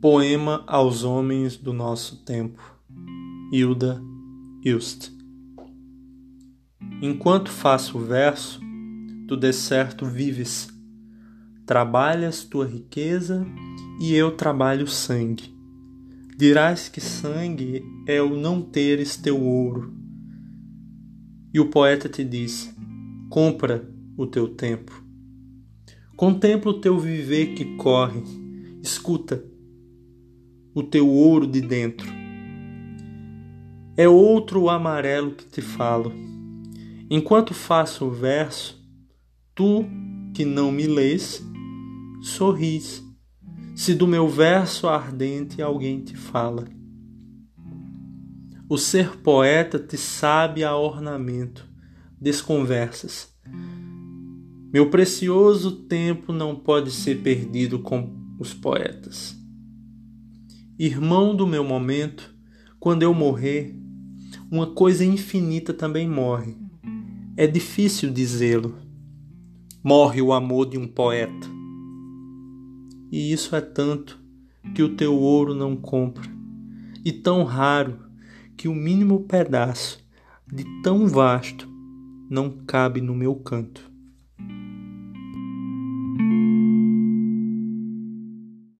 Poema aos homens do nosso tempo. Hilda Hilst. Enquanto faço o verso, tu de certo vives. Trabalhas tua riqueza e eu trabalho sangue. Dirás que sangue é o não teres teu ouro. E o poeta te diz: compra o teu tempo. Contempla o teu viver que corre. Escuta o teu ouro de dentro. É outro o amarelo que te falo. Enquanto faço o verso, tu que não me lês, sorris. Se do meu verso ardente alguém te fala. O ser poeta te sabe a ornamento, desconversas. Meu precioso tempo não pode ser perdido com os poetas irmão do meu momento, quando eu morrer, uma coisa infinita também morre. É difícil dizê-lo. Morre o amor de um poeta. E isso é tanto que o teu ouro não compra, e tão raro que o mínimo pedaço de tão vasto não cabe no meu canto.